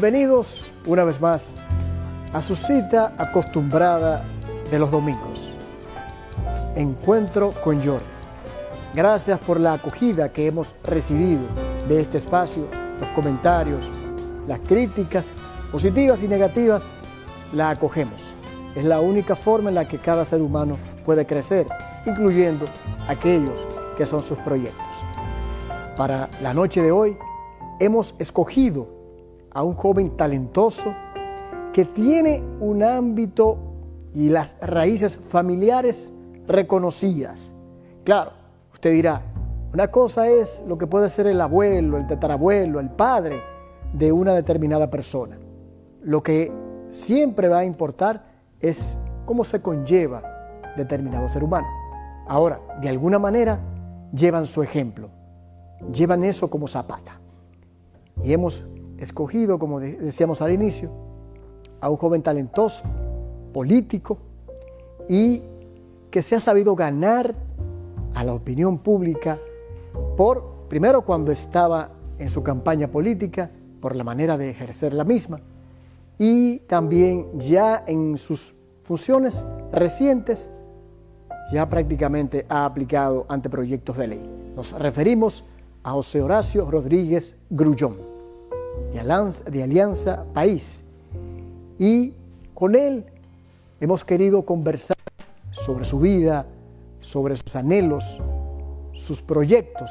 Bienvenidos una vez más a su cita acostumbrada de los domingos. Encuentro con Jordi. Gracias por la acogida que hemos recibido de este espacio, los comentarios, las críticas positivas y negativas, la acogemos. Es la única forma en la que cada ser humano puede crecer, incluyendo aquellos que son sus proyectos. Para la noche de hoy hemos escogido a un joven talentoso que tiene un ámbito y las raíces familiares reconocidas. Claro, usted dirá, una cosa es lo que puede ser el abuelo, el tatarabuelo, el padre de una determinada persona. Lo que siempre va a importar es cómo se conlleva determinado ser humano. Ahora, de alguna manera, llevan su ejemplo, llevan eso como zapata. Y hemos escogido, como decíamos al inicio, a un joven talentoso, político y que se ha sabido ganar a la opinión pública por, primero cuando estaba en su campaña política, por la manera de ejercer la misma, y también ya en sus funciones recientes, ya prácticamente ha aplicado anteproyectos de ley. Nos referimos a José Horacio Rodríguez Grullón de Alianza, País. Y con él hemos querido conversar sobre su vida, sobre sus anhelos, sus proyectos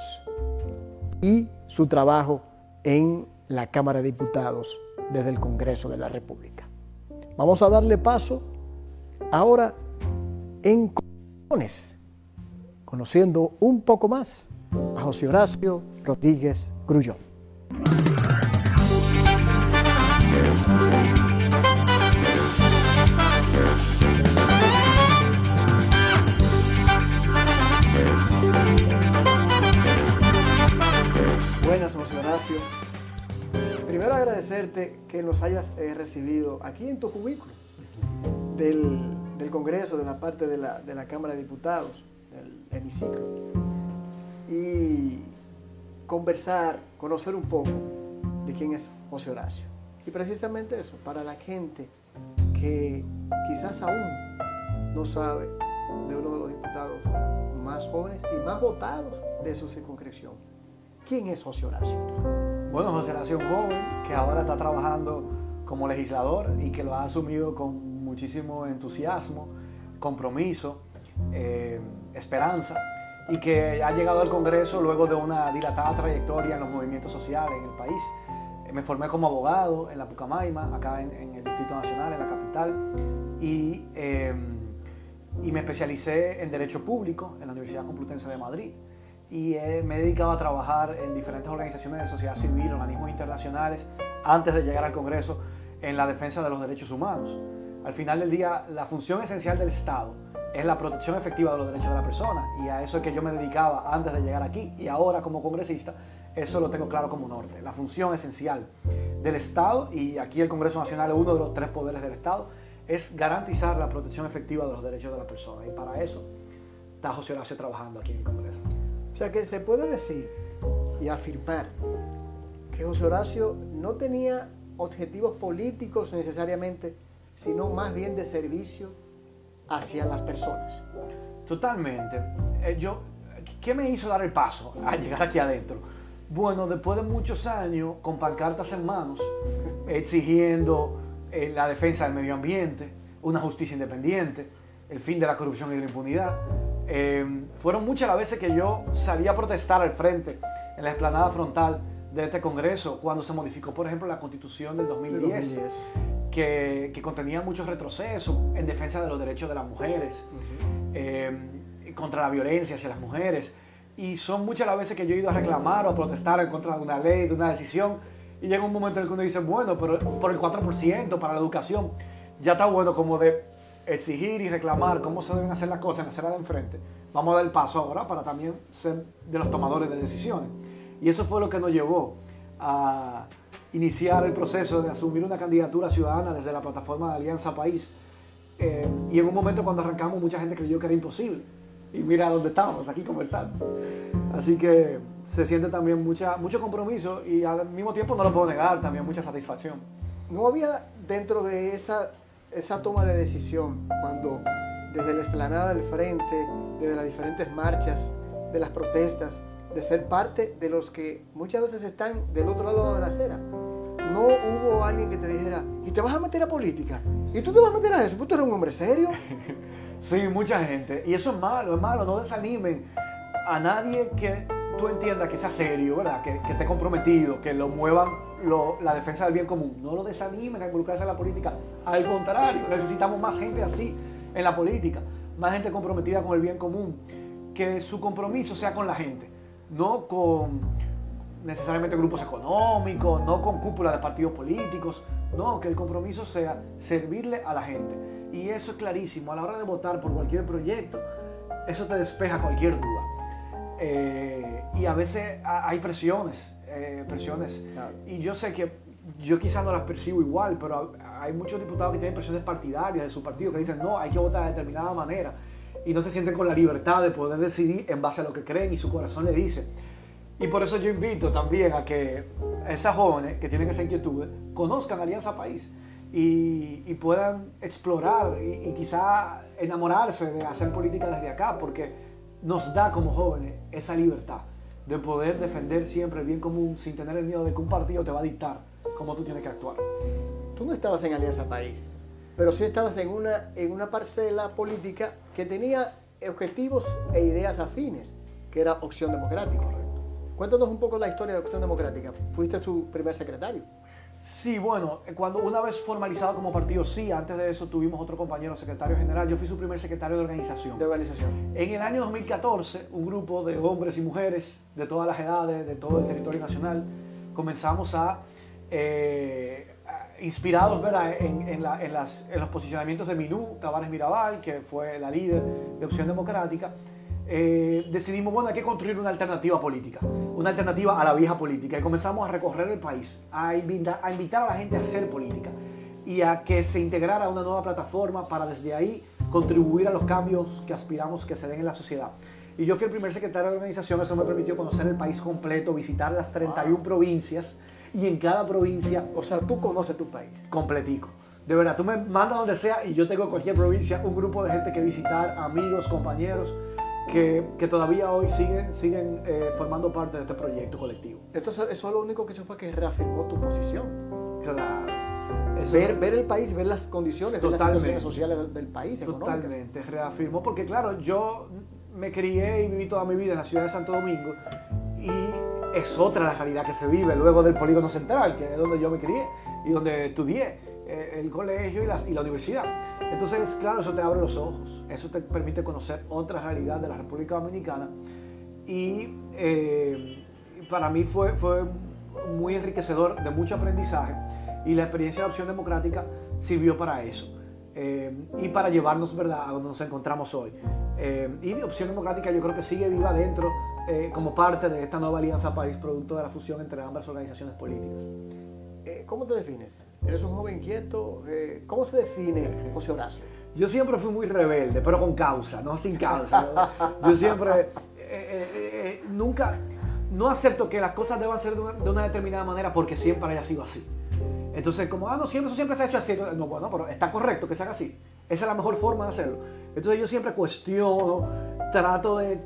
y su trabajo en la Cámara de Diputados desde el Congreso de la República. Vamos a darle paso ahora en conociendo un poco más a José Horacio Rodríguez Grullón. Horacio. Primero agradecerte que nos hayas eh, recibido aquí en tu cubículo del, Congreso, de la parte de la, de la Cámara de Diputados, del hemiciclo, y conversar, conocer un poco de quién es José Horacio. Y precisamente eso, para la gente que quizás aún no sabe de uno de los diputados más jóvenes y más votados de su circunscripción. ¿Quién es José Horacio? Bueno, José Horacio es un joven que ahora está trabajando como legislador y que lo ha asumido con muchísimo entusiasmo, compromiso, eh, esperanza y que ha llegado al Congreso luego de una dilatada trayectoria en los movimientos sociales en el país me formé como abogado en la Pucamaima, acá en, el Distrito Nacional, en la capital, y, em, y, me especialicé en Derecho Público en la Universidad Complutense de Madrid. Y me he dedicado a trabajar en diferentes organizaciones de sociedad civil, organismos internacionales, antes de llegar al Congreso, en la defensa de los derechos humanos. Al final del día, la función esencial del Estado es la protección efectiva de los derechos de la persona. Y a eso es que yo me dedicaba antes de llegar aquí. Y ahora como congresista eso lo tengo claro como norte. La función esencial del Estado, y aquí el Congreso Nacional es uno de los tres poderes del Estado, es garantizar la protección efectiva de los derechos de la persona. Y para eso está José Horacio trabajando aquí en el Congreso. O sea que se puede decir y afirmar que José Horacio no tenía objetivos políticos necesariamente, sino más bien de servicio hacia las personas. Totalmente. Eh, yo, ¿Qué me hizo dar el paso a llegar aquí adentro? Bueno, después de muchos años con pancartas en manos, exigiendo eh, la defensa del medio ambiente, una justicia independiente, el fin de la corrupción y la impunidad, eh, fueron muchas las veces que yo salí a protestar al frente, en la explanada frontal de este Congreso, cuando se modificó, por ejemplo, la Constitución del 2010, Que, contenía muchos retrocesos en defensa de los derechos de las mujeres, eh, contra la violencia hacia las mujeres. Y son muchas las veces que yo he ido a reclamar o a protestar en contra de una ley, de una decisión, y llega un momento en el que uno dice, bueno, pero por el 4% para la educación, ya está bueno como de exigir y reclamar cómo se deben hacer las cosas en la acera de enfrente. Vamos a dar el paso ahora para también ser de los tomadores de decisiones. Y eso fue lo que nos llevó a iniciar el proceso de asumir una candidatura ciudadana desde la plataforma de Alianza País. Eh, y en un momento cuando arrancamos mucha gente creyó que era imposible y mira dónde estamos, aquí conversando. Así que se siente también mucha, mucho compromiso y al mismo tiempo no lo puedo negar, también mucha satisfacción. ¿No había dentro de esa, esa toma de decisión, cuando desde la explanada del frente, desde las diferentes marchas, de las protestas, de ser parte de los que muchas veces están del otro lado de la acera? No hubo alguien que te dijera, ¿y te vas a meter a política? ¿Y tú te vas a meter a eso? ¿Tú eres un hombre serio? sí, mucha gente. Y eso es malo, es malo. No desanimen a nadie que tú entiendas que sea serio, ¿verdad? Que, que esté comprometido, que lo muevan la defensa del bien común. No lo desanimen a involucrarse en la política. Al contrario, necesitamos más gente así en la política. Más gente comprometida con el bien común. Que su compromiso sea con la gente, no con necesariamente grupos económicos, no con cúpula de partidos políticos. No, que el compromiso sea servirle a la gente. Y eso es clarísimo. A la hora de votar por cualquier proyecto, eso te despeja cualquier duda. Eh, y a veces hay presiones, eh, presiones. Y yo sé que yo quizás no las percibo igual, pero hay muchos diputados que tienen presiones partidarias de su partido que dicen, no, hay que votar de determinada manera. Y no se sienten con la libertad de poder decidir en base a lo que creen y su corazón le dice. Y por eso yo invito también a que esas jóvenes que tienen esa inquietud conozcan Alianza País y, puedan explorar y, y quizá enamorarse de hacer política desde acá, porque nos da como jóvenes esa libertad de poder defender siempre el bien común sin tener el miedo de que un partido te va a dictar cómo tú tienes que actuar. Tú no estabas en Alianza País, pero sí estabas en una, en una parcela política que tenía objetivos e ideas afines, que era Opción Democrática. Cuéntanos un poco la historia de Opción Democrática. Fuiste su primer secretario. Sí, bueno, cuando una vez formalizado como partido, sí, antes de eso tuvimos otro compañero secretario general, yo fui su primer secretario de organización. De organización. En el año 2014, un grupo de hombres y mujeres de todas las edades, de todo el territorio nacional, comenzamos a, eh, inspirados ¿verdad? En, en, los posicionamientos de Minú Tavares Mirabal, que fue la líder de Opción Democrática, eh, decidimos, bueno, hay que construir una alternativa política, una alternativa a la vieja política. Y comenzamos a recorrer el país, a invitar, a invitar a la gente a hacer política y a que se integrara a una nueva plataforma para desde ahí contribuir a los cambios que aspiramos que se den en la sociedad. Y yo fui el primer secretario de la organización, eso me permitió conocer el país completo, visitar las 31 provincias y en cada provincia... O sea, tú conoces tu país. Completico. De verdad, tú me mandas donde sea y yo tengo en cualquier provincia un grupo de gente que visitar, amigos, compañeros, que, todavía hoy siguen, siguen eh, formando parte de este proyecto colectivo. Entonces, eso lo único que hizo fue que reafirmó tu posición. Claro. ver, ver el país, ver las condiciones, ver las situaciones sociales del, país. Totalmente, reafirmó, porque claro, yo me crié y viví toda mi vida en la ciudad de Santo Domingo y es otra la realidad que se vive luego del polígono central, que es donde yo me crié y donde estudié. Eh, el colegio y la, y la, universidad. Entonces, claro, eso te abre los ojos, eso te permite conocer otra realidad de la República Dominicana y eh, para mí fue, fue muy enriquecedor, de mucho aprendizaje y la experiencia de Opción Democrática sirvió para eso. Eh, y para llevarnos ¿verdad? a donde nos encontramos hoy. y de Opción Democrática yo creo que sigue viva dentro como parte de esta nueva Alianza País, producto de la fusión entre ambas organizaciones políticas. Eh, ¿cómo te defines? ¿Eres un joven inquieto? Eh, ¿Cómo se define José Horacio? Yo siempre fui muy rebelde, pero con causa, no sin causa. Yo siempre, eh, nunca, no acepto que las cosas deban ser de una, determinada manera porque siempre haya sido así. Entonces, como, ah, no, siempre, eso siempre se ha hecho así. No, bueno, pero está correcto que se haga así. Esa es la mejor forma de hacerlo. Entonces yo siempre cuestiono, trato de,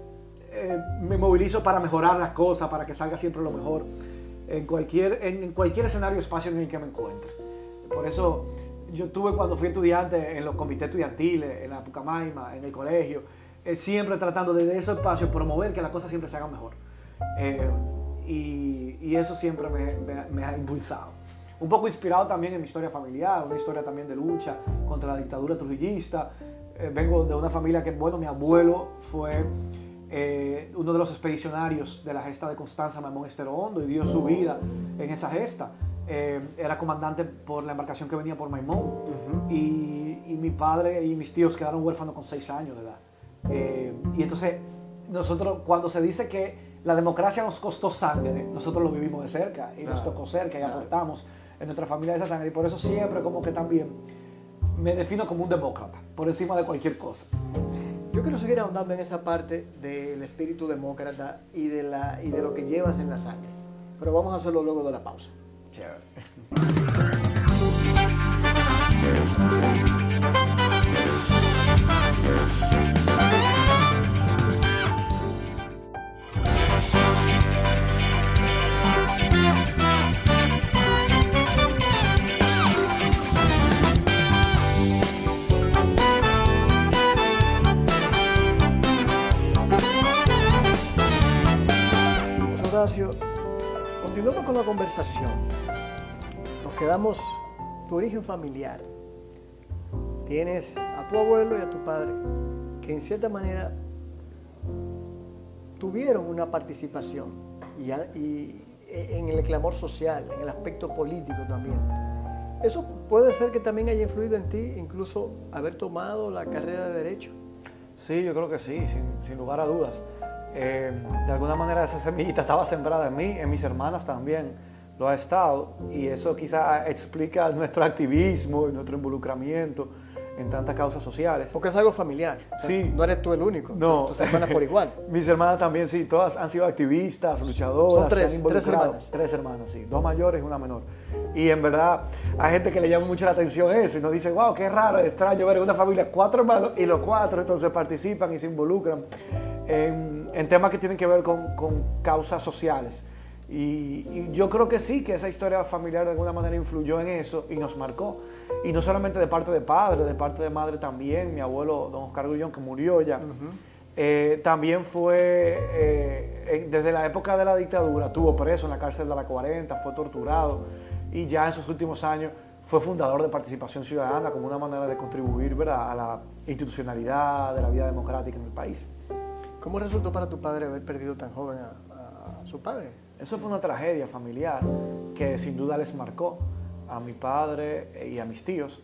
me movilizo para mejorar las cosas, para que salga siempre lo mejor en cualquier, en cualquier escenario espacio en el que me encuentre. Por eso yo tuve cuando fui estudiante en los comités estudiantiles, en la Pucamaima, en el colegio, eh, siempre tratando desde esos espacios promover que las cosas siempre se hagan mejor. Eh, y, y, eso siempre me, me, ha impulsado. Un poco inspirado también en mi historia familiar, una historia también de lucha contra la dictadura trujillista. Eh, vengo de una familia que, bueno, mi abuelo fue eh, uno de los expedicionarios de la gesta de Constanza Mamón Estero Hondo y dio su vida en esa gesta. Eh, era comandante por la embarcación que venía por Maimón y, mi padre y mis tíos quedaron huérfanos con seis años de edad. Eh, y entonces nosotros cuando se dice que la democracia nos costó sangre, nosotros lo vivimos de cerca y nos tocó cerca y aportamos en nuestra familia esa sangre y por eso siempre como que también me defino como un demócrata, por encima de cualquier cosa. Yo quiero seguir ahondando en esa parte del espíritu demócrata y de, la, y de lo que llevas en la sangre. Pero vamos a hacerlo luego de la pausa. Continuando con la conversación, nos quedamos tu origen familiar. Tienes a tu abuelo y a tu padre que en cierta manera tuvieron una participación y, y en el clamor social, en el aspecto político también. ¿Eso puede ser que también haya influido en ti, incluso haber tomado la carrera de Derecho? Sí, yo creo que sí, sin lugar a dudas. Eh, de alguna manera esa semillita estaba sembrada en mí, en mis hermanas también lo ha estado y eso quizá explica nuestro activismo y nuestro involucramiento en tantas causas sociales. Porque es algo familiar. sí. No eres tú el único. No. Tus hermanas por igual. Mis hermanas también, sí. Todas han sido activistas, luchadoras. Son tres, se han tres hermanas. Tres hermanas, sí. Dos mayores y una menor. Y en verdad hay gente que le llama mucho la atención eso y nos dice, wow, qué raro, extraño ver en una familia cuatro hermanos y los cuatro entonces participan y se involucran en, en temas que tienen que ver con, con causas sociales. Y, y, yo creo que sí, que esa historia familiar de alguna manera influyó en eso y nos marcó. Y no solamente de parte de padre, de parte de madre también. Mi abuelo, don Oscar Gullón, que murió ya, uh -huh. eh, también fue, eh, desde la época de la dictadura, tuvo preso en la cárcel de la 40, fue torturado y ya en sus últimos años fue fundador de Participación Ciudadana como una manera de contribuir ¿verdad? a la institucionalidad de la vida democrática en el país. ¿Cómo resultó para tu padre haber perdido tan joven a, su padre? Eso fue una tragedia familiar que sin duda les marcó a mi padre y a mis tíos.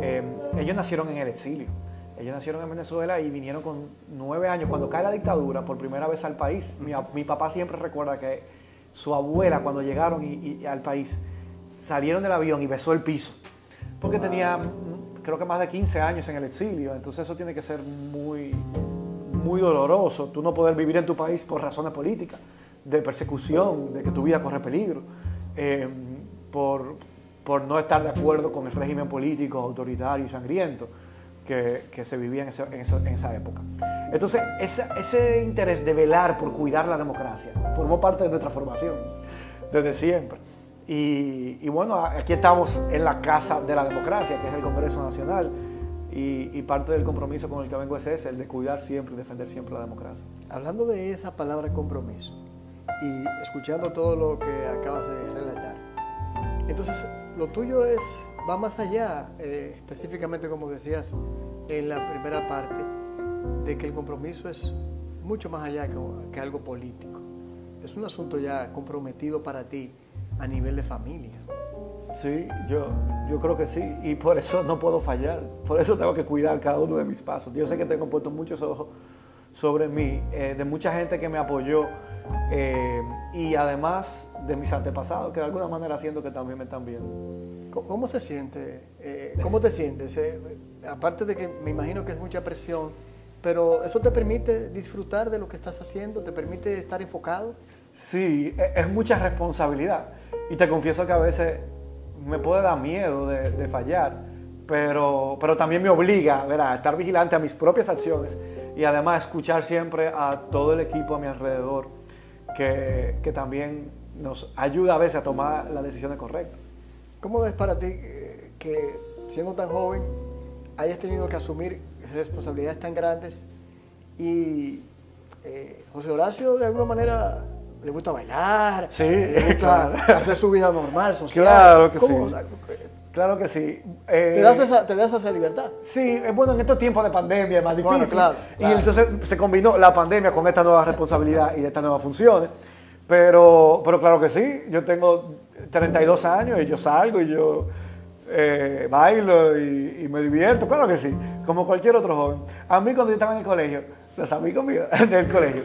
Eh, ellos nacieron en el exilio. Ellos nacieron en Venezuela y vinieron con nueve años. Cuando cae la dictadura por primera vez al país, mi, mi papá siempre recuerda que su abuela cuando llegaron y, al país salieron del avión y besó el piso. Porque wow. tenía creo que más de 15 años en el exilio. Entonces eso tiene que ser muy, muy doloroso. Tú no poder vivir en tu país por razones políticas de persecución, de que tu vida corre peligro, eh, por, por, no estar de acuerdo con el régimen político autoritario y sangriento que, que se vivía en, ese, en, esa, en, esa, época. Entonces, esa, ese interés de velar por cuidar la democracia formó parte de nuestra formación desde siempre. Y, y bueno, aquí estamos en la casa de la democracia, que es el Congreso Nacional. Y, parte del compromiso con el que vengo es ese, el de cuidar siempre y defender siempre la democracia. Hablando de esa palabra compromiso, y escuchando todo lo que acabas de relatar. Entonces, lo tuyo es, va más allá, eh, específicamente como decías en la primera parte, de que el compromiso es mucho más allá que algo político. Es un asunto ya comprometido para ti a nivel de familia. Sí, yo, yo creo que sí, y por eso no puedo fallar, por eso tengo que cuidar cada uno de mis pasos. Yo sé que tengo puesto muchos ojos sobre mí, eh, de mucha gente que me apoyó eh, y además de mis antepasados, que de alguna manera siento que también me están viendo. ¿Cómo se siente? Eh, ¿Cómo te sientes? Aparte de que me imagino que es mucha presión, pero ¿eso te permite disfrutar de lo que estás haciendo? ¿Te permite estar enfocado? Sí, es mucha responsabilidad. Y te confieso que a veces me puede dar miedo de, fallar, pero, pero también me obliga ¿verdad? a estar vigilante a mis propias acciones y además escuchar siempre a todo el equipo a mi alrededor que, que también nos ayuda a veces a tomar las decisiones correctas. ¿Cómo es para ti que siendo tan joven hayas tenido que asumir responsabilidades tan grandes y eh, José Horacio de alguna manera le gusta bailar, sí, le gusta claro. hacer su vida normal, social? Claro que ¿Cómo? sí. Claro que sí. Eh, ¿Te, das esa, ¿Te das esa libertad? Sí, bueno, en estos tiempos de pandemia es más difícil. Bueno, claro, claro. Y entonces se combinó la pandemia con esta nueva responsabilidad y estas nuevas funciones. Pero, pero claro que sí, yo tengo 32 años y yo salgo y yo eh, bailo y, y, me divierto, claro que sí, como cualquier otro joven. A mí cuando yo estaba en el colegio, los amigos míos del colegio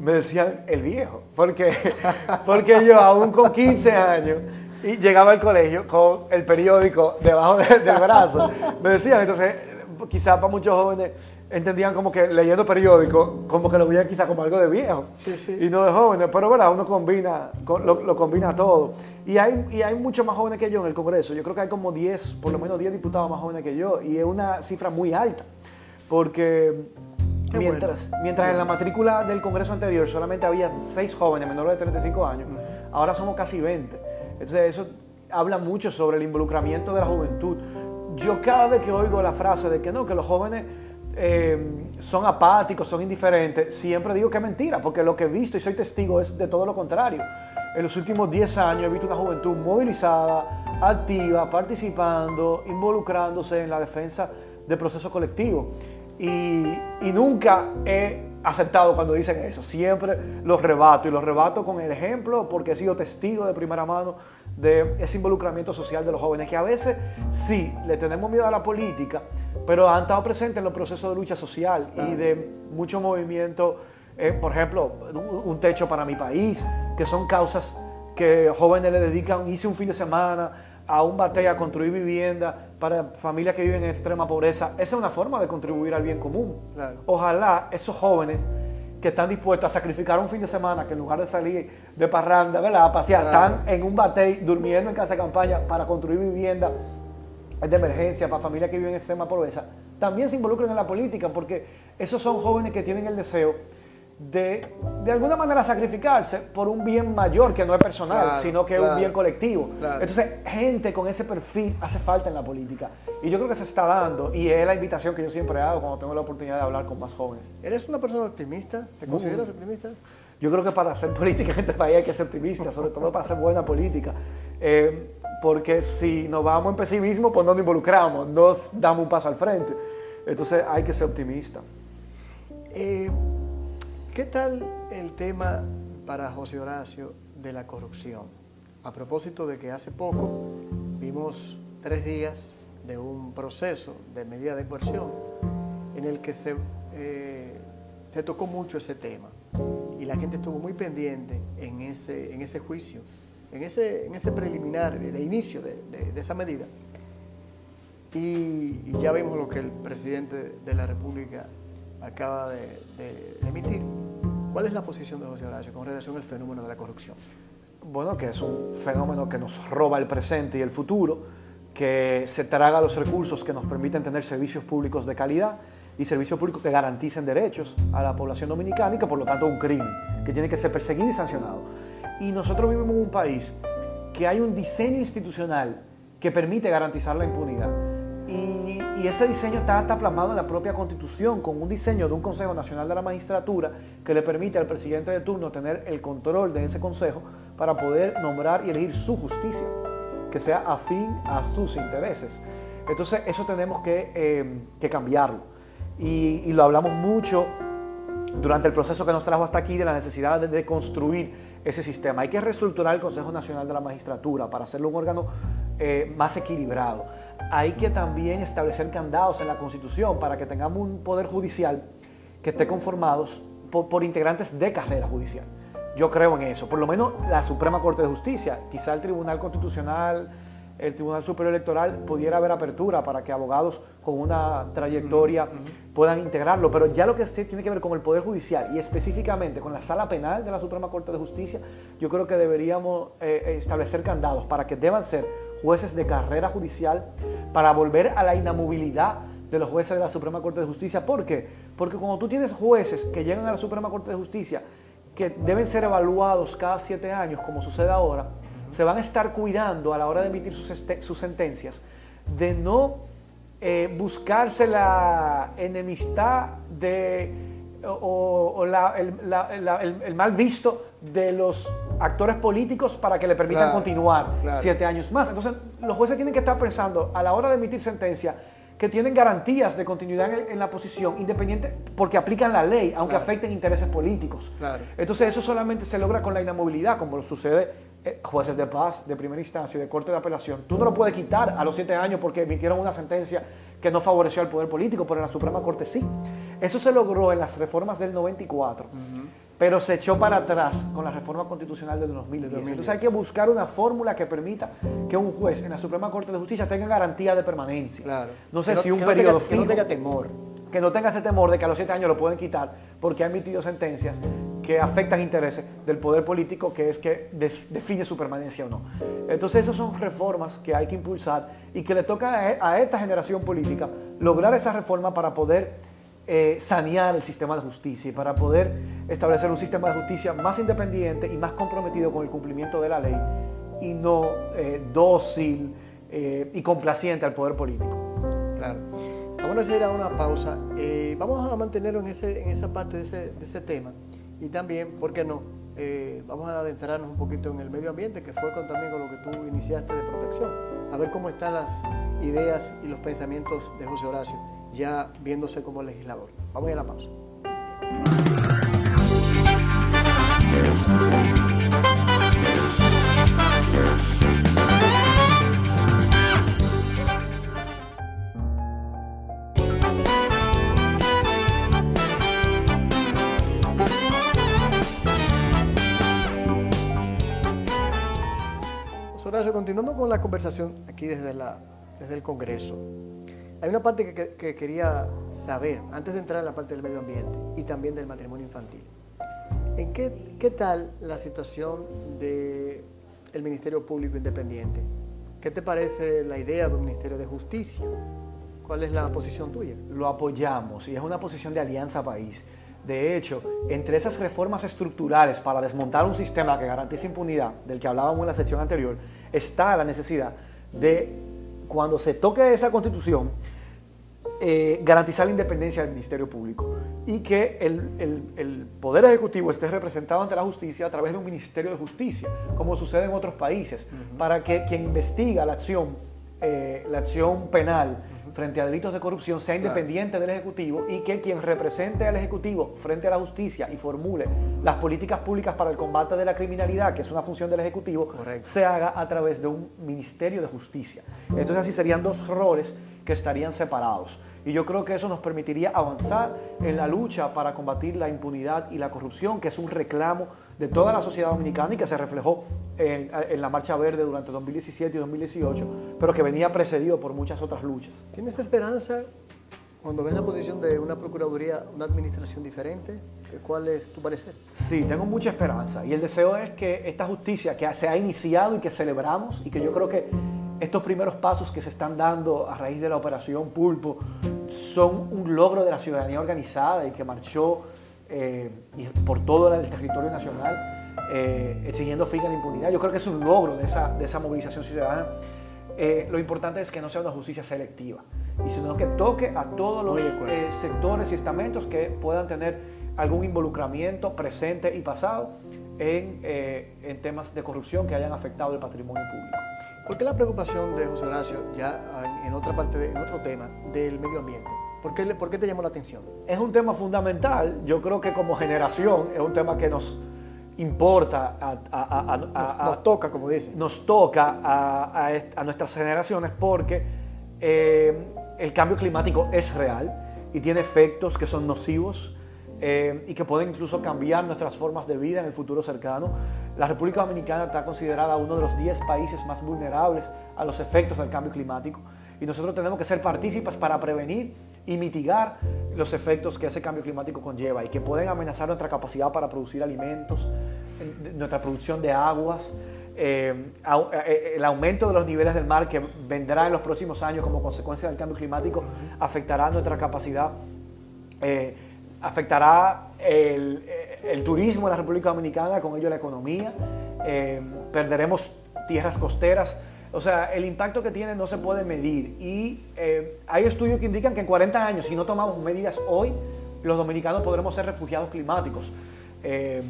me decían el viejo, porque, porque yo aún con 15 años y llegaba al colegio con el periódico debajo de, del brazo, me decían, entonces quizás para muchos jóvenes entendían como que leyendo periódico, como que lo veían quizá como algo de viejo y no de jóvenes, pero verdad, uno combina, lo, combina todo. Y hay, y hay muchos más jóvenes que yo en el Congreso, yo creo que hay como 10, por lo menos 10 diputados más jóvenes que yo, y es una cifra muy alta, porque mientras, mientras en la matrícula del Congreso anterior solamente había 6 jóvenes menores de 35 años, ahora somos casi 20. Entonces eso habla mucho sobre el involucramiento de la juventud. Yo cada vez que oigo la frase de que no, que los jóvenes eh, son apáticos, son indiferentes, siempre digo que es mentira, porque lo que he visto y soy testigo es de todo lo contrario. En los últimos 10 años he visto una juventud movilizada, activa, participando, involucrándose en la defensa del proceso colectivo. Y, y nunca he aceptado cuando dicen eso, siempre los rebato. Y los rebato con el ejemplo porque he sido testigo de primera mano de ese involucramiento social de los jóvenes, que a veces sí, le tenemos miedo a la política, pero han estado presentes en los procesos de lucha social y de mucho movimiento, eh, por ejemplo, un techo para mi país, que son causas que jóvenes le dedican, hice un fin de semana a un batalla a construir vivienda para familias que viven en extrema pobreza. Esa es una forma de contribuir al bien común. Ojalá esos jóvenes que están dispuestos a sacrificar un fin de semana, que en lugar de salir de parranda, ¿verdad? A pasear, están en un batey durmiendo en casa de campaña para construir vivienda de emergencia para familias que viven en extrema pobreza, también se involucran en la política porque esos son jóvenes que tienen el deseo de, de alguna manera, sacrificarse por un bien mayor que no es personal, sino que es un bien colectivo. Entonces, gente con ese perfil hace falta en la política. Y yo creo que se está dando, y es la invitación que yo siempre hago cuando tengo la oportunidad de hablar con más jóvenes. ¿Eres una persona optimista? ¿Te consideras optimista? Yo creo que para hacer política en este país hay que ser optimista, sobre todo para hacer buena política. Eh, porque si nos vamos en pesimismo, pues no nos involucramos, nos damos un paso al frente. Entonces hay que ser optimista. Eh, ¿Qué tal el tema para José Horacio de la corrupción? A propósito de que hace poco vimos tres días de un proceso de medida de coerción en el que se, eh, se tocó mucho ese tema y la gente estuvo muy pendiente en ese, en ese juicio, en ese, en ese preliminar de, inicio de, esa medida. Y, ya vimos lo que el presidente de la República acaba de emitir. ¿Cuál es la posición de José Horacio con relación al fenómeno de la corrupción? Bueno, que es un fenómeno que nos roba el presente y el futuro, que se traga los recursos que nos permiten tener servicios públicos de calidad y servicios públicos que garanticen derechos a la población dominicana y que por lo tanto es un crimen que tiene que ser perseguido y sancionado. Y nosotros vivimos en un país que hay un diseño institucional que permite garantizar la impunidad. Y, ese diseño está, está, plasmado en la propia Constitución, con un diseño de un Consejo Nacional de la Magistratura que le permite al presidente de turno tener el control de ese Consejo para poder nombrar y elegir su justicia, que sea afín a sus intereses. Entonces, eso tenemos que, eh, cambiarlo. Y, lo hablamos mucho durante el proceso que nos trajo hasta aquí de la necesidad de, de construir ese sistema. Hay que reestructurar el Consejo Nacional de la Magistratura para hacerlo un órgano eh, más equilibrado. Hay que también establecer candados en la Constitución para que tengamos un poder judicial que esté conformado por, integrantes de carrera judicial. Yo creo en eso, por lo menos la Suprema Corte de Justicia, quizá el Tribunal Constitucional, el Tribunal Superior Electoral pudiera haber apertura para que abogados con una trayectoria puedan integrarlo, pero ya lo que tiene que ver con el Poder Judicial y específicamente con la Sala Penal de la Suprema Corte de Justicia, yo creo que deberíamos eh, establecer candados para que deban ser jueces de carrera judicial para volver a la inamovilidad de los jueces de la Suprema Corte de Justicia. ¿Por qué? Porque cuando tú tienes jueces que llegan a la Suprema Corte de Justicia que deben ser evaluados cada siete años, como sucede ahora, se van a estar cuidando a la hora de emitir sus, este, sentencias de no eh, buscarse la enemistad de, o, el, mal visto de los actores políticos para que le permitan continuar siete años más. Entonces, los jueces tienen que estar pensando a la hora de emitir sentencia que tienen garantías de continuidad en, la posición, independiente, porque aplican la ley, aunque afecten intereses políticos. Entonces, eso solamente se logra con la inamovilidad, como sucede eh, jueces de paz, de primera instancia de corte de apelación. Tú no lo puedes quitar a los siete años porque emitieron una sentencia que no favoreció al poder político, pero en la Suprema Corte sí. Eso se logró en las reformas del 94 pero se echó para atrás con la reforma constitucional del 2010. Entonces hay que buscar una fórmula que permita que un juez en la Suprema Corte de Justicia tenga garantía de permanencia. Claro. No sé si un periodo Que no tenga temor. que no tenga ese temor de que a los siete años lo pueden quitar porque ha emitido sentencias que afectan intereses del poder político, que es que define su permanencia o no. Entonces esas son reformas que hay que impulsar y que le toca a esta generación política lograr esa reforma para poder eh, sanear el sistema de justicia y para poder establecer un sistema de justicia más independiente y más comprometido con el cumplimiento de la ley y no eh, dócil eh, y complaciente al poder político. Claro. Vamos a hacer una pausa. vamos a mantenernos en, ese, en esa parte de ese, de ese tema y también, ¿por qué no? vamos a adentrarnos un poquito en el medio ambiente, que fue también con lo que tú iniciaste de protección, a ver cómo están las ideas y los pensamientos de José Horacio ya viéndose como legislador. Vamos a ir a la pausa. Continuando con la conversación aquí desde, la, desde el Congreso, hay una parte que, quería saber, antes de entrar en la parte del medio ambiente y también del matrimonio infantil. ¿En qué, qué tal la situación del Ministerio Público Independiente? ¿Qué te parece la idea de un Ministerio de Justicia? ¿Cuál es la posición tuya? Lo apoyamos y es una posición de alianza país. De hecho, entre esas reformas estructurales para desmontar un sistema que garantice impunidad, del que hablábamos en la sección anterior, está la necesidad de cuando se toque esa constitución, eh, garantizar la independencia del Ministerio Público y que el, Poder Ejecutivo esté representado ante la justicia a través de un Ministerio de Justicia, como sucede en otros países, para que quien investiga la acción, eh, la acción penal, frente a delitos de corrupción sea independiente del Ejecutivo y que quien represente al Ejecutivo frente a la justicia y formule las políticas públicas para el combate de la criminalidad, que es una función del Ejecutivo, se haga a través de un Ministerio de Justicia. Entonces así serían dos roles que estarían separados. Y yo creo que eso nos permitiría avanzar en la lucha para combatir la impunidad y la corrupción, que es un reclamo de toda la sociedad dominicana y que se reflejó en, la Marcha Verde durante 2017 y 2018, pero que venía precedido por muchas otras luchas. ¿Tienes esperanza cuando ves la posición de una Procuraduría, una administración diferente? ¿Cuál es tu parecer? Sí, tengo mucha esperanza y el deseo es que esta justicia que se ha iniciado y que celebramos y que yo creo que estos primeros pasos que se están dando a raíz de la operación Pulpo son un logro de la ciudadanía organizada y que marchó eh, por todo el territorio nacional eh, exigiendo fin a la impunidad. Yo creo que es un logro de esa, de esa movilización ciudadana. Eh, lo importante es que no sea una justicia selectiva, y sino que toque a todos los sectores y estamentos que puedan tener algún involucramiento presente y pasado en, en temas de corrupción que hayan afectado el patrimonio público. ¿Por qué la preocupación de José Horacio, ya en otra parte, en otro tema, del medio ambiente? ¿Por qué, ¿Por qué te llamó la atención? Es un tema fundamental. Yo creo que como generación es un tema que nos importa. A, nos, toca, como dicen. Nos toca a, nuestras generaciones porque eh, el cambio climático es real y tiene efectos que son nocivos eh, y que pueden incluso cambiar nuestras formas de vida en el futuro cercano. La República Dominicana está considerada uno de los 10 países más vulnerables a los efectos del cambio climático y nosotros tenemos que ser partícipes para prevenir y mitigar los efectos que ese cambio climático conlleva y que pueden amenazar nuestra capacidad para producir alimentos, nuestra producción de aguas, eh, eh, el aumento de los niveles del mar que vendrá en los próximos años como consecuencia del cambio climático afectará nuestra capacidad afectará el, turismo en la República Dominicana, con ello la economía, eh, perderemos tierras costeras. O sea, el impacto que tiene no se puede medir. Y eh, hay estudios que indican que en 40 años, si no tomamos medidas hoy, los dominicanos podremos ser refugiados climáticos. Eh,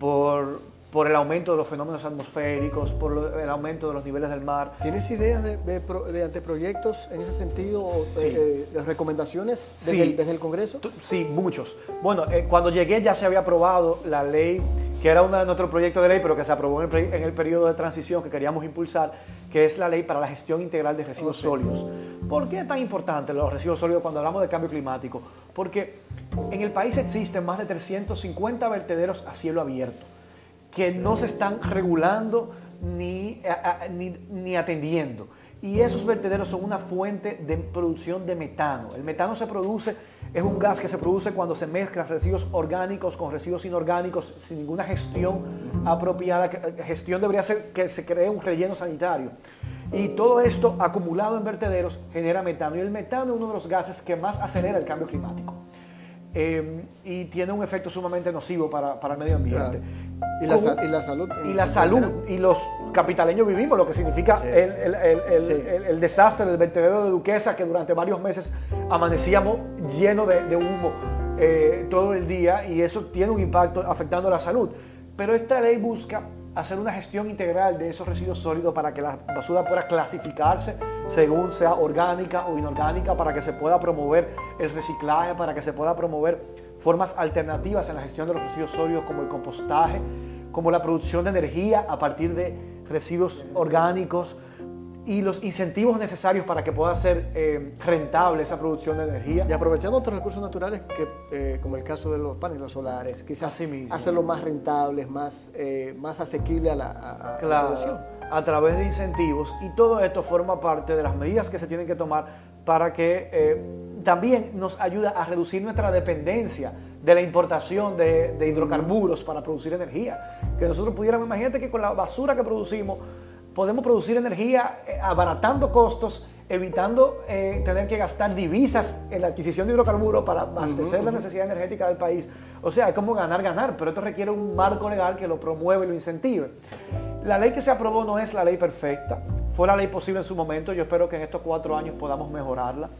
por, por el aumento de los fenómenos atmosféricos, por el aumento de los niveles del mar. ¿Tienes ideas de, anteproyectos en ese sentido, o de, eh, recomendaciones desde, el, Congreso? Sí, muchos. Bueno, eh, cuando llegué ya se había aprobado la ley, que era uno de nuestros proyectos de ley, pero que se aprobó en el, en el periodo de transición que queríamos impulsar, que es la ley para la gestión integral de residuos sólidos. ¿Por qué es tan importante los residuos sólidos cuando hablamos de cambio climático? Porque en el país existen más de 350 vertederos a cielo abierto que no se están regulando ni, ni, atendiendo. y esos vertederos son una fuente de producción de metano. El metano se produce, es un gas que se produce cuando se mezclan residuos orgánicos con residuos inorgánicos sin ninguna gestión apropiada. Gestión debería ser que se cree un relleno sanitario. Y todo esto acumulado en vertederos genera metano. Y el metano es uno de los gases que más acelera el cambio climático. Em, y tiene un efecto sumamente nocivo para, el medio ambiente. ¿Y, la, salud. Y la salud. Y los capitaleños vivimos, lo que significa el, desastre del vertedero de Duquesa, que durante varios meses amanecíamos lleno de, humo eh, todo el día, y eso tiene un impacto afectando la salud. Pero esta ley busca hacer una gestión integral de esos residuos sólidos para que la basura pueda clasificarse según sea orgánica o inorgánica, para que se pueda promover el reciclaje, para que se pueda promover formas alternativas en la gestión de los residuos sólidos como el compostaje, como la producción de energía a partir de residuos orgánicos, y los incentivos necesarios para que pueda ser eh, rentable esa producción de energía. Y aprovechando otros recursos naturales, que, eh, como el caso de los paneles solares, quizás hacerlo más rentables, más, eh, más asequible a la, a, la población. A través de incentivos. Y todo esto forma parte de las medidas que se tienen que tomar para que también nos ayuda a reducir nuestra dependencia de la importación de, de hidrocarburos para producir energía. Que nosotros pudiéramos, imagínate que con la basura que producimos, podemos producir energía eh, abaratando costos, evitando eh, tener que gastar divisas en la adquisición de hidrocarburos para abastecer la necesidad energética del país. O sea, es como ganar, ganar, pero esto requiere un marco legal que lo promueva y lo incentive. La ley que se aprobó no es la ley perfecta, fue la ley posible en su momento, yo espero que en estos cuatro años podamos mejorarla.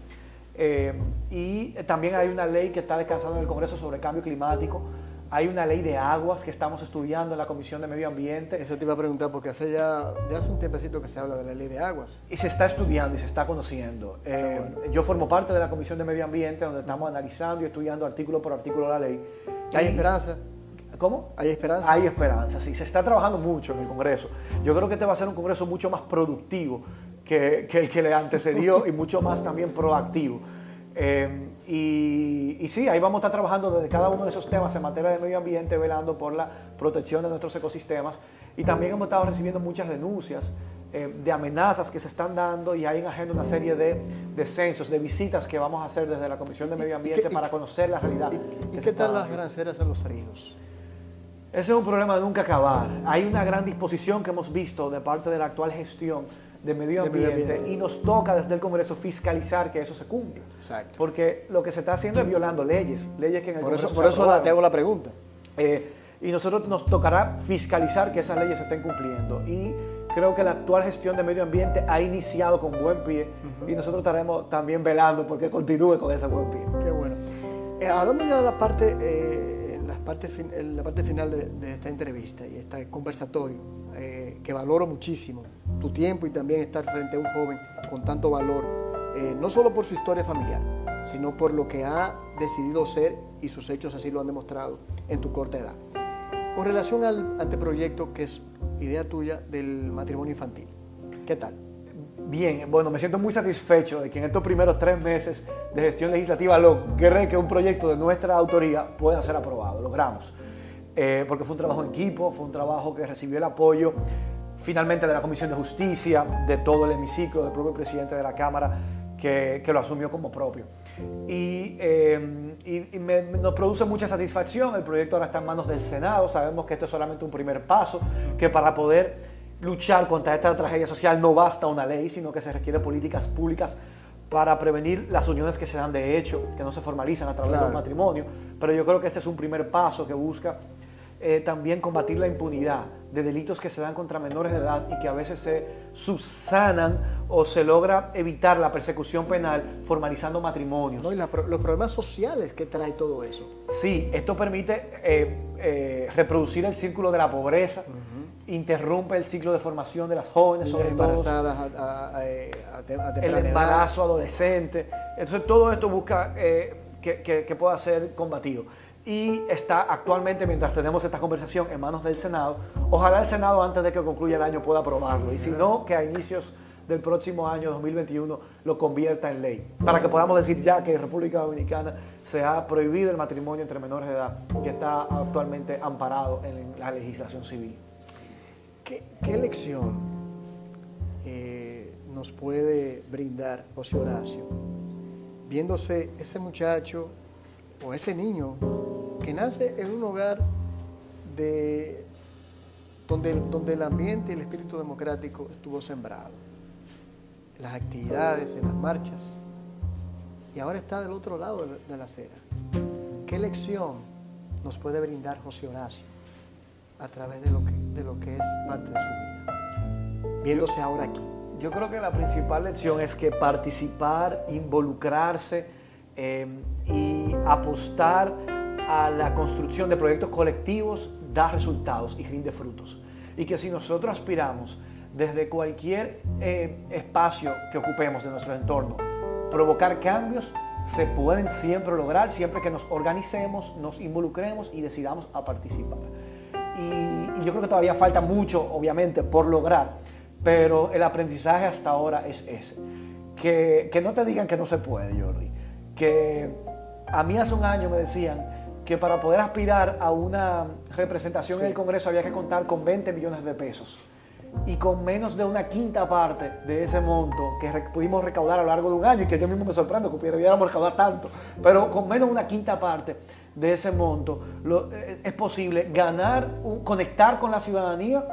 Eh, y también hay una ley que está descansando en el Congreso sobre cambio climático hay una ley de aguas que estamos estudiando en la Comisión de Medio Ambiente. Eso te iba a preguntar porque hace ya, hace un tiempecito que se habla de la ley de aguas. Y se está estudiando y se está conociendo. Ah, eh, yo formo parte de la Comisión de Medio Ambiente donde estamos analizando y estudiando artículo por artículo la ley. ¿Hay esperanza? ¿Cómo? ¿Hay esperanza? Hay esperanza, sí. Se está trabajando mucho en el Congreso. Yo creo que este va a ser un Congreso mucho más productivo que, que el que le antecedió y mucho más también proactivo. Eh, y, sí, ahí vamos a estar trabajando desde cada uno de esos temas en materia de medio ambiente, velando por la protección de nuestros ecosistemas. Y también hemos estado recibiendo muchas denuncias eh, de amenazas que se están dando y hay en agenda una serie de, de, censos, de visitas que vamos a hacer desde la Comisión de Medio Ambiente para conocer la realidad. ¿Y, qué tal las granceras en los ríos? Ese es un problema de nunca acabar. Hay una gran disposición que hemos visto de parte de la actual gestión de medio ambiente, y nos toca desde el Congreso fiscalizar que eso se cumpla. Exacto. Porque lo que se está haciendo es violando leyes, leyes que en el por Eso, por eso te hago la pregunta. Eh, y nosotros nos tocará fiscalizar que esas leyes se estén cumpliendo. Y creo que la actual gestión de medio ambiente ha iniciado con buen pie y nosotros estaremos también velando porque continúe con ese buen pie. Qué bueno. Eh, hablando ya de la parte, eh, la, parte la parte final de, de, esta entrevista y este conversatorio, que valoro muchísimo, tu tiempo y también estar frente a un joven con tanto valor, eh, no solo por su historia familiar, sino por lo que ha decidido ser y sus hechos así lo han demostrado en tu corta edad. Con relación al anteproyecto que es idea tuya del matrimonio infantil, ¿qué tal? Bien, bueno, me siento muy satisfecho de que en estos primeros tres meses de gestión legislativa logré que un proyecto de nuestra autoría pueda ser aprobado, logramos. Eh, porque fue un trabajo en equipo, fue un trabajo que recibió el apoyo finalmente de la Comisión de Justicia, de todo el hemiciclo, del propio presidente de la Cámara, que, lo asumió como propio. Y, eh, nos produce mucha satisfacción, el proyecto ahora está en manos del Senado, sabemos que esto es solamente un primer paso, que para poder luchar contra esta tragedia social no basta una ley, sino que se requieren políticas públicas para prevenir las uniones que se dan de hecho, que no se formalizan a través del matrimonio. Pero yo creo que este es un primer paso que busca eh, también combatir la impunidad de delitos que se dan contra menores de edad y que a veces se subsanan o se logra evitar la persecución penal formalizando matrimonios. No, y los problemas sociales que trae todo eso. Sí, esto permite eh, eh, reproducir el círculo de la pobreza, interrumpe el ciclo de formación de las jóvenes, sobre embarazadas a, a, el embarazo adolescente. Entonces todo esto busca que, que pueda ser combatido y está actualmente, mientras tenemos esta conversación, en manos del Senado. Ojalá el Senado, antes de que concluya el año, pueda aprobarlo. Y si no, que a inicios del próximo año 2021 lo convierta en ley. Para que podamos decir ya que en República Dominicana se ha prohibido el matrimonio entre menores de edad, que está actualmente amparado en la legislación civil. ¿Qué, lección eh, nos puede brindar José Horacio, viéndose ese muchacho o ese niño que nace en un hogar de, donde, donde el ambiente y el espíritu democrático estuvo sembrado, las actividades, en las marchas, y ahora está del otro lado de la acera. ¿Qué lección nos puede brindar José Horacio a través de lo que, de lo que es parte de su vida, viéndose ahora aquí? Yo creo que la principal lección es que participar, involucrarse eh, y apostar a la construcción de proyectos colectivos da resultados y rinde frutos. Y que si nosotros aspiramos desde cualquier eh, espacio que ocupemos de nuestro entorno, provocar cambios, se pueden siempre lograr siempre que nos organicemos, nos involucremos y decidamos a participar. Y, yo creo que todavía falta mucho, obviamente, por lograr, pero el aprendizaje hasta ahora es ese. Que, que no te digan que no se puede, Jordi. Que a mí hace un año me decían que para poder aspirar a una representación en el Congreso había que contar con 20 millones de pesos. Y con menos de una quinta parte de ese monto que pudimos recaudar a lo largo de un año y que yo mismo me sorprendo que pudiéramos recaudar tanto, pero con menos de una quinta parte de ese monto eh, es posible ganar, conectar con la ciudadanía,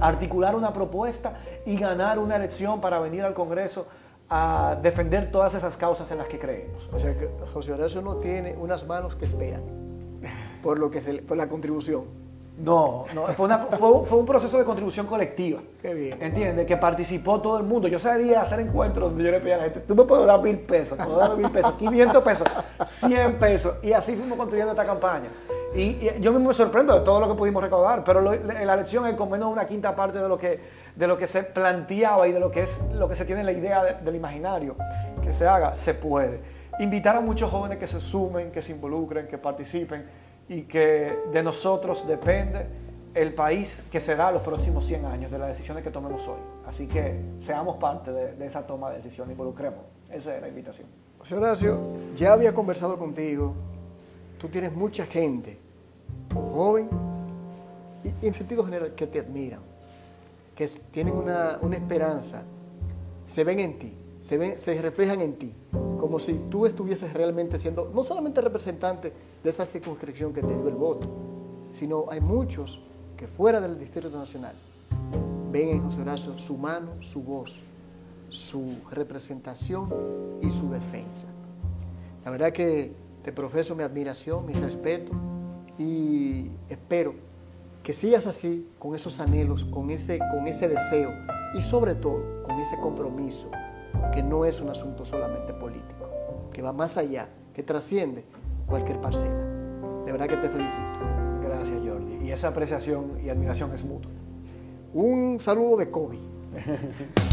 articular una propuesta y ganar una elección para venir al Congreso a defender todas esas causas en las que creemos. O sea que José Horacio no tiene unas manos que esperan por, lo que por la contribución. No, no, fue, fue, un proceso de contribución colectiva. Qué bien. ¿Entiendes? Que participó todo el mundo. Yo sabía hacer encuentros donde yo le pedía a la gente, tú me puedes dar mil pesos, puedo dar mil pesos, 500 pesos, 100 pesos. Y así fuimos construyendo esta campaña. Y, yo mismo me sorprendo de todo lo que pudimos recaudar, pero la elección es con menos una quinta parte de lo que, de lo que se planteaba y de lo que, es, lo que se tiene la idea del imaginario que se haga, se puede. Invitar a muchos jóvenes que se sumen, que se involucren, que participen y que de nosotros depende el país que será los próximos 100 años, de las decisiones que tomemos hoy. Así que seamos parte de, esa toma de decisiones, involucremos. Esa es la invitación. José Horacio, ya había conversado contigo, tú tienes mucha gente, joven y en sentido general, que te admiran, tienen una, una esperanza, se ven en ti, se, se reflejan en ti como si tú estuvieses realmente siendo no solamente representante de esa circunscripción que te dio el voto, sino hay muchos que fuera del Distrito Nacional ven en José Horacio su mano, su voz, su representación y su defensa. La verdad que te profeso mi admiración, mi respeto y espero que sigas así, con esos anhelos, con ese, con ese deseo y sobre todo con ese compromiso que no es un asunto solamente político, que va más allá, que trasciende cualquier parcela. De verdad que te felicito. Gracias, Jordi. Y esa apreciación y admiración es mutua. Un saludo de Kobe.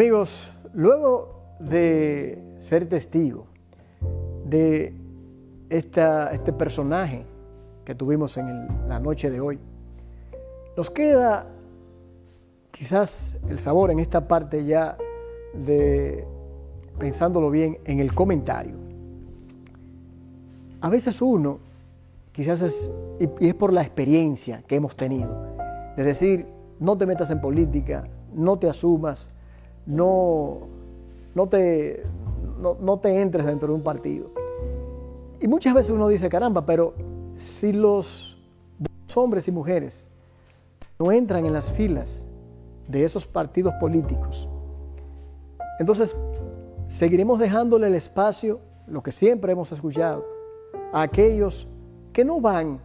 Amigos, luego de ser testigo de este personaje que tuvimos en la noche de hoy, nos queda quizás el sabor en esta parte ya de, pensándolo bien, en el comentario. A veces uno, quizás es, y es por la experiencia que hemos tenido, de decir, no te metas en política, no te asumas, no, no, te, no, te entres dentro de un partido. Y muchas veces uno dice, caramba, pero si los hombres y mujeres no entran en las filas de esos partidos políticos, entonces seguiremos dejándole el espacio, lo que siempre hemos escuchado, a aquellos que no van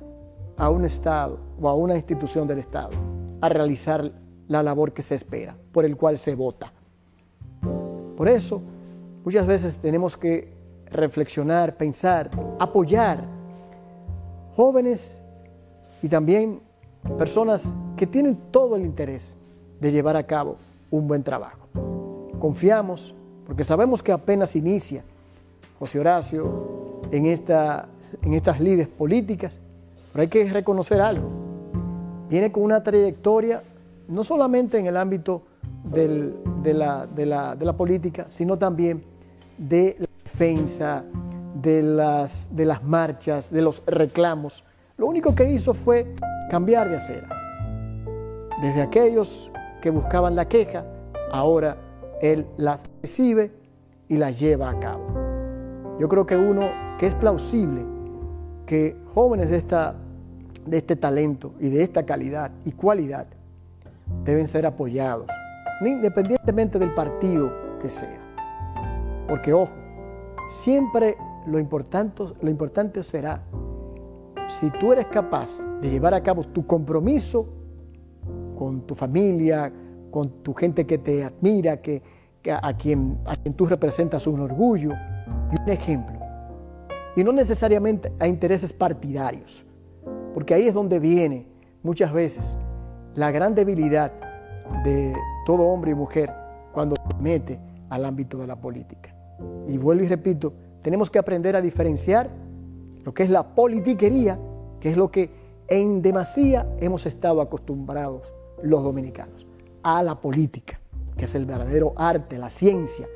a un Estado o a una institución del Estado a realizar la labor que se espera, por el cual se vota. Por eso, muchas veces tenemos que reflexionar, pensar, apoyar jóvenes y también personas que tienen todo el interés de llevar a cabo un buen trabajo. Confiamos, porque sabemos que apenas inicia José Horacio en, en estas lides políticas, pero hay que reconocer algo. Viene con una trayectoria no solamente en el ámbito de, la, de, la, política, sino también de la defensa, de las, de las marchas, de los reclamos. Lo único que hizo fue cambiar de acera. Desde aquellos que buscaban la queja, ahora él las recibe y las lleva a cabo. Yo creo que uno, que es plausible que jóvenes de, esta, de este talento y de esta calidad y cualidad deben ser apoyados, independientemente del partido que sea. Porque ojo, siempre lo importante, lo importante será si tú eres capaz de llevar a cabo tu compromiso con tu familia, con tu gente que te admira, que, a, quien, a quien tú representas un orgullo y un ejemplo. Y no necesariamente a intereses partidarios, porque ahí es donde viene muchas veces la gran debilidad de todo hombre y mujer cuando se mete al ámbito de la política. Y vuelvo y repito, tenemos que aprender a diferenciar lo que es la politiquería, que es lo que en demasía hemos estado acostumbrados los dominicanos, a la política, que es el verdadero arte, la ciencia.